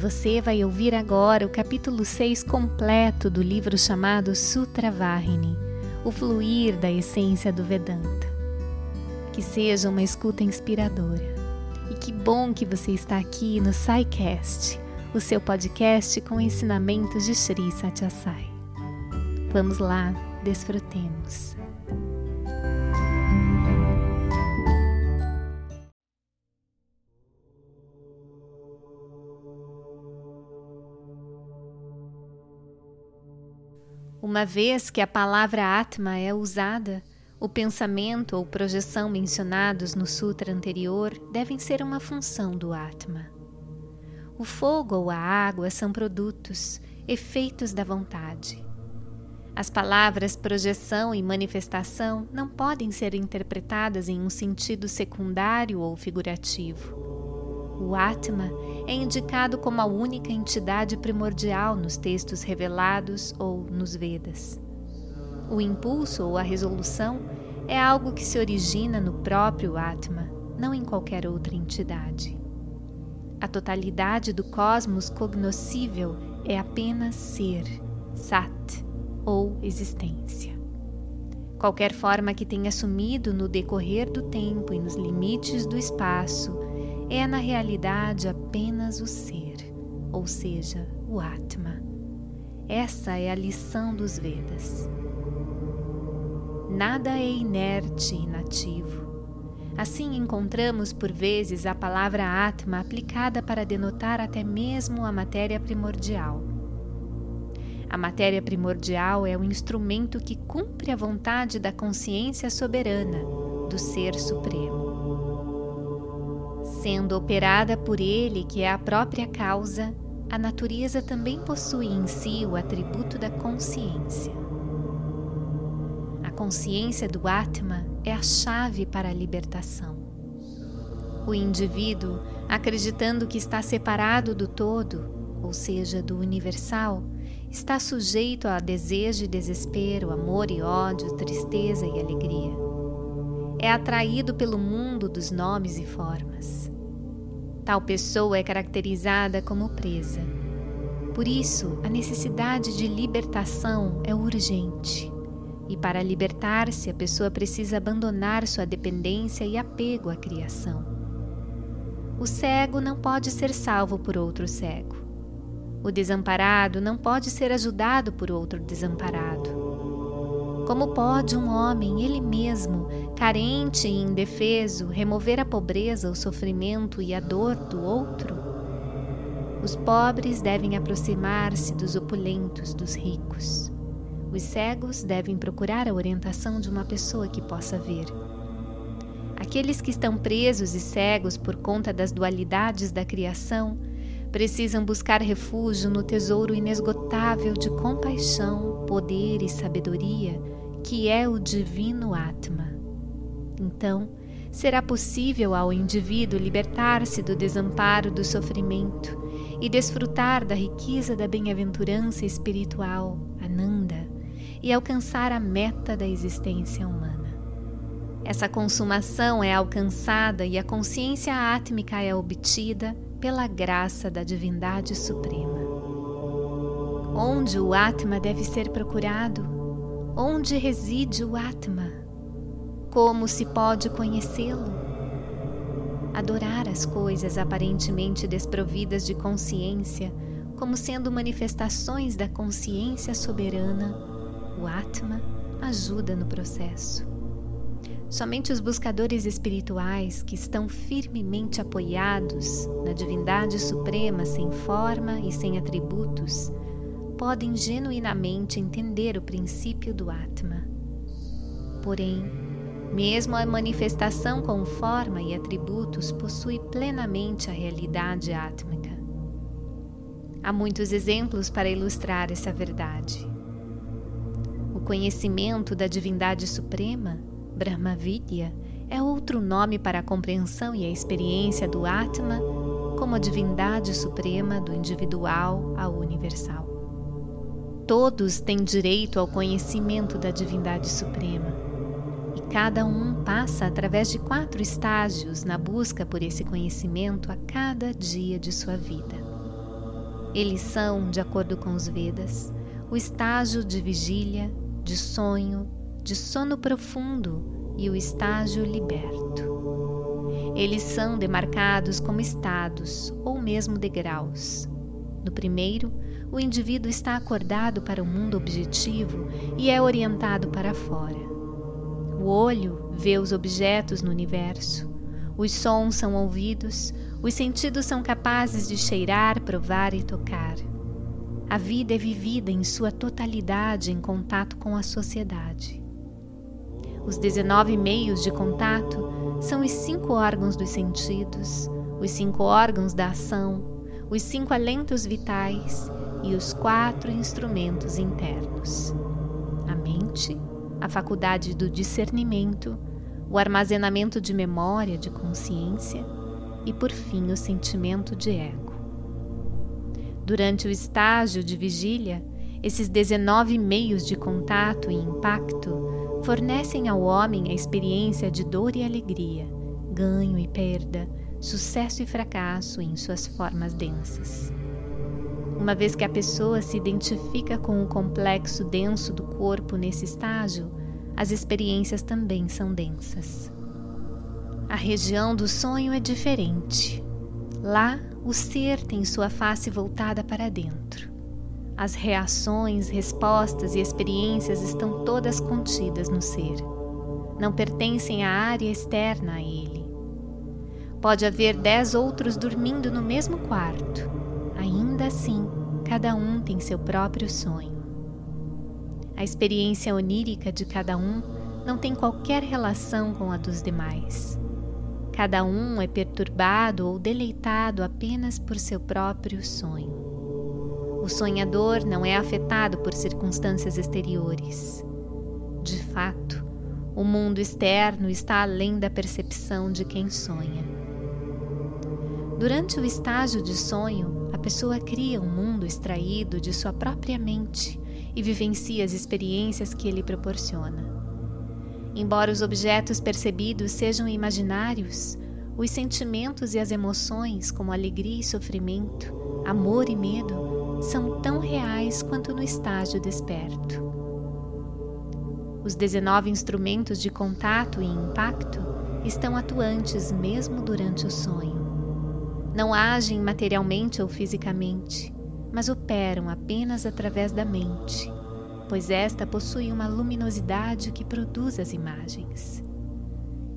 você vai ouvir agora o capítulo 6 completo do livro chamado Sutra Vahini, o fluir da essência do Vedanta. Que seja uma escuta inspiradora. E que bom que você está aqui no SciCast, o seu podcast com ensinamentos de Sri Satyasai. Vamos lá, desfrutemos. Uma vez que a palavra Atma é usada, o pensamento ou projeção mencionados no sutra anterior devem ser uma função do Atma. O fogo ou a água são produtos, efeitos da vontade. As palavras projeção e manifestação não podem ser interpretadas em um sentido secundário ou figurativo. O Atma é indicado como a única entidade primordial nos textos revelados ou nos Vedas. O impulso ou a resolução é algo que se origina no próprio Atma, não em qualquer outra entidade. A totalidade do cosmos cognoscível é apenas ser, sat, ou existência. Qualquer forma que tenha assumido no decorrer do tempo e nos limites do espaço é na realidade apenas o ser, ou seja, o Atma. Essa é a lição dos Vedas. Nada é inerte e inativo. Assim encontramos por vezes a palavra Atma aplicada para denotar até mesmo a matéria primordial. A matéria primordial é o instrumento que cumpre a vontade da consciência soberana, do Ser Supremo sendo operada por ele, que é a própria causa, a natureza também possui em si o atributo da consciência. A consciência do Atma é a chave para a libertação. O indivíduo, acreditando que está separado do todo, ou seja, do universal, está sujeito a desejo e desespero, amor e ódio, tristeza e alegria. É atraído pelo mundo dos nomes e formas. Tal pessoa é caracterizada como presa. Por isso, a necessidade de libertação é urgente. E para libertar-se, a pessoa precisa abandonar sua dependência e apego à criação. O cego não pode ser salvo por outro cego. O desamparado não pode ser ajudado por outro desamparado. Como pode um homem, ele mesmo, carente e indefeso, remover a pobreza, o sofrimento e a dor do outro? Os pobres devem aproximar-se dos opulentos, dos ricos. Os cegos devem procurar a orientação de uma pessoa que possa ver. Aqueles que estão presos e cegos por conta das dualidades da criação precisam buscar refúgio no tesouro inesgotável de compaixão, poder e sabedoria que é o Divino Atma. Então, será possível ao indivíduo libertar-se do desamparo do sofrimento e desfrutar da riqueza da bem-aventurança espiritual, Ananda, e alcançar a meta da existência humana. Essa consumação é alcançada e a consciência átmica é obtida pela graça da divindade suprema. Onde o Atma deve ser procurado? Onde reside o Atma? Como se pode conhecê-lo? Adorar as coisas aparentemente desprovidas de consciência como sendo manifestações da consciência soberana, o Atma ajuda no processo. Somente os buscadores espirituais que estão firmemente apoiados na divindade suprema sem forma e sem atributos podem genuinamente entender o princípio do Atma. Porém, mesmo a manifestação com forma e atributos possui plenamente a realidade átmica. Há muitos exemplos para ilustrar essa verdade. O conhecimento da divindade suprema, Brahmavidya, é outro nome para a compreensão e a experiência do Atma como a divindade suprema do individual ao universal. Todos têm direito ao conhecimento da divindade suprema. E cada um passa através de quatro estágios na busca por esse conhecimento a cada dia de sua vida. Eles são, de acordo com os Vedas, o estágio de vigília, de sonho, de sono profundo e o estágio liberto. Eles são demarcados como estados ou mesmo degraus. No primeiro, o indivíduo está acordado para o mundo objetivo e é orientado para fora. O olho vê os objetos no universo. Os sons são ouvidos, os sentidos são capazes de cheirar, provar e tocar. A vida é vivida em sua totalidade em contato com a sociedade. Os 19 meios de contato são os cinco órgãos dos sentidos, os cinco órgãos da ação, os cinco alentos vitais e os quatro instrumentos internos: a mente, a faculdade do discernimento, o armazenamento de memória, de consciência e, por fim, o sentimento de ego. Durante o estágio de vigília, esses 19 meios de contato e impacto fornecem ao homem a experiência de dor e alegria, ganho e perda, sucesso e fracasso em suas formas densas. Uma vez que a pessoa se identifica com o complexo denso do corpo nesse estágio, as experiências também são densas. A região do sonho é diferente. Lá, o ser tem sua face voltada para dentro. As reações, respostas e experiências estão todas contidas no ser. Não pertencem à área externa a ele. Pode haver dez outros dormindo no mesmo quarto Ainda assim, cada um tem seu próprio sonho. A experiência onírica de cada um não tem qualquer relação com a dos demais. Cada um é perturbado ou deleitado apenas por seu próprio sonho. O sonhador não é afetado por circunstâncias exteriores. De fato, o mundo externo está além da percepção de quem sonha. Durante o estágio de sonho, a pessoa cria um mundo extraído de sua própria mente e vivencia as experiências que ele proporciona. Embora os objetos percebidos sejam imaginários, os sentimentos e as emoções, como alegria e sofrimento, amor e medo, são tão reais quanto no estágio desperto. Os 19 instrumentos de contato e impacto estão atuantes mesmo durante o sonho não agem materialmente ou fisicamente, mas operam apenas através da mente, pois esta possui uma luminosidade que produz as imagens.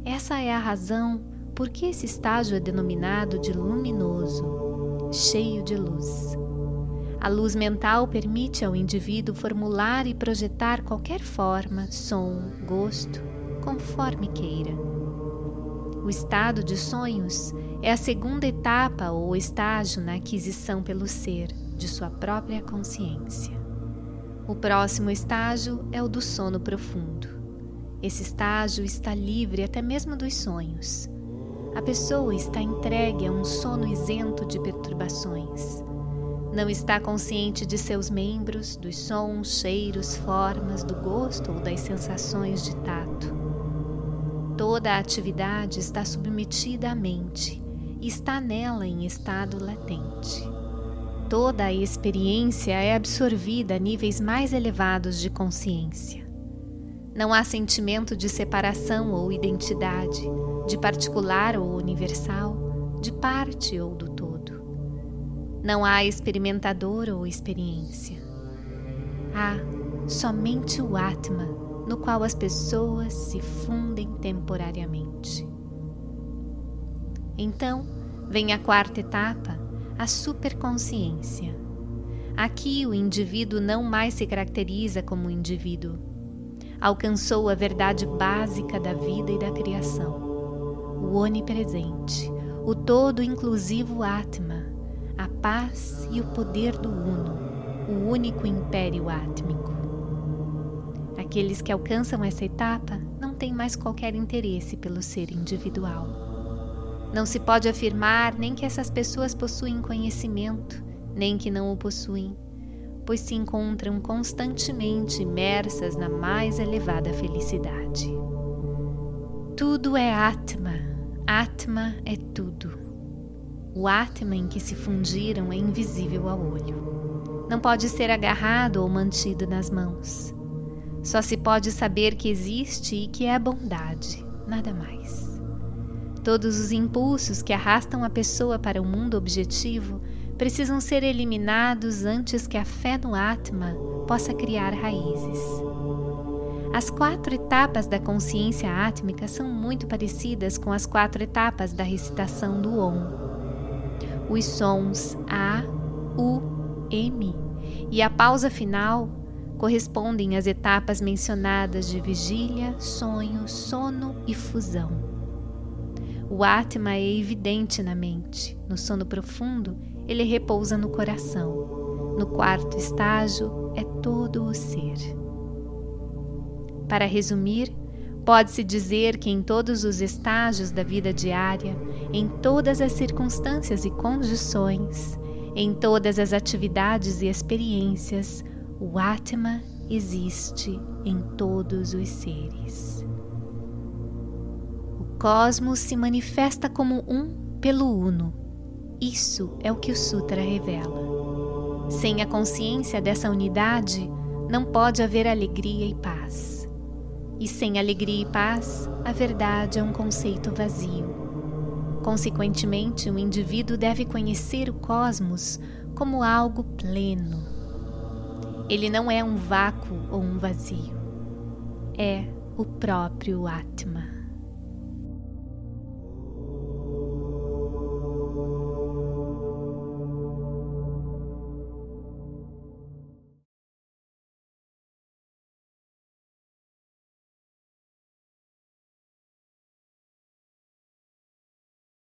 Essa é a razão por que esse estágio é denominado de luminoso, cheio de luz. A luz mental permite ao indivíduo formular e projetar qualquer forma, som, gosto, conforme queira. O estado de sonhos é a segunda etapa ou estágio na aquisição pelo ser de sua própria consciência. O próximo estágio é o do sono profundo. Esse estágio está livre até mesmo dos sonhos. A pessoa está entregue a um sono isento de perturbações. Não está consciente de seus membros, dos sons, cheiros, formas, do gosto ou das sensações de tato. Toda a atividade está submetida à mente e está nela em estado latente. Toda a experiência é absorvida a níveis mais elevados de consciência. Não há sentimento de separação ou identidade, de particular ou universal, de parte ou do. Não há experimentador ou experiência. Há somente o Atma, no qual as pessoas se fundem temporariamente. Então, vem a quarta etapa, a superconsciência. Aqui o indivíduo não mais se caracteriza como indivíduo. Alcançou a verdade básica da vida e da criação. O onipresente, o todo inclusivo Atma, a paz e o poder do Uno, o único império átmico. Aqueles que alcançam essa etapa não têm mais qualquer interesse pelo ser individual. Não se pode afirmar nem que essas pessoas possuem conhecimento, nem que não o possuem, pois se encontram constantemente imersas na mais elevada felicidade. Tudo é Atma, Atma é tudo. O Atman em que se fundiram é invisível ao olho. Não pode ser agarrado ou mantido nas mãos. Só se pode saber que existe e que é bondade, nada mais. Todos os impulsos que arrastam a pessoa para o mundo objetivo precisam ser eliminados antes que a fé no Atma possa criar raízes. As quatro etapas da consciência átmica são muito parecidas com as quatro etapas da recitação do Om. Os sons A, U, M e a pausa final correspondem às etapas mencionadas de vigília, sonho, sono e fusão. O Atma é evidente na mente. No sono profundo, ele repousa no coração. No quarto estágio, é todo o ser. Para resumir, pode-se dizer que em todos os estágios da vida diária, em todas as circunstâncias e condições, em todas as atividades e experiências, o Atma existe em todos os seres. O cosmos se manifesta como um pelo Uno. Isso é o que o Sutra revela. Sem a consciência dessa unidade, não pode haver alegria e paz. E sem alegria e paz, a verdade é um conceito vazio. Consequentemente, o indivíduo deve conhecer o cosmos como algo pleno. Ele não é um vácuo ou um vazio, é o próprio Atma.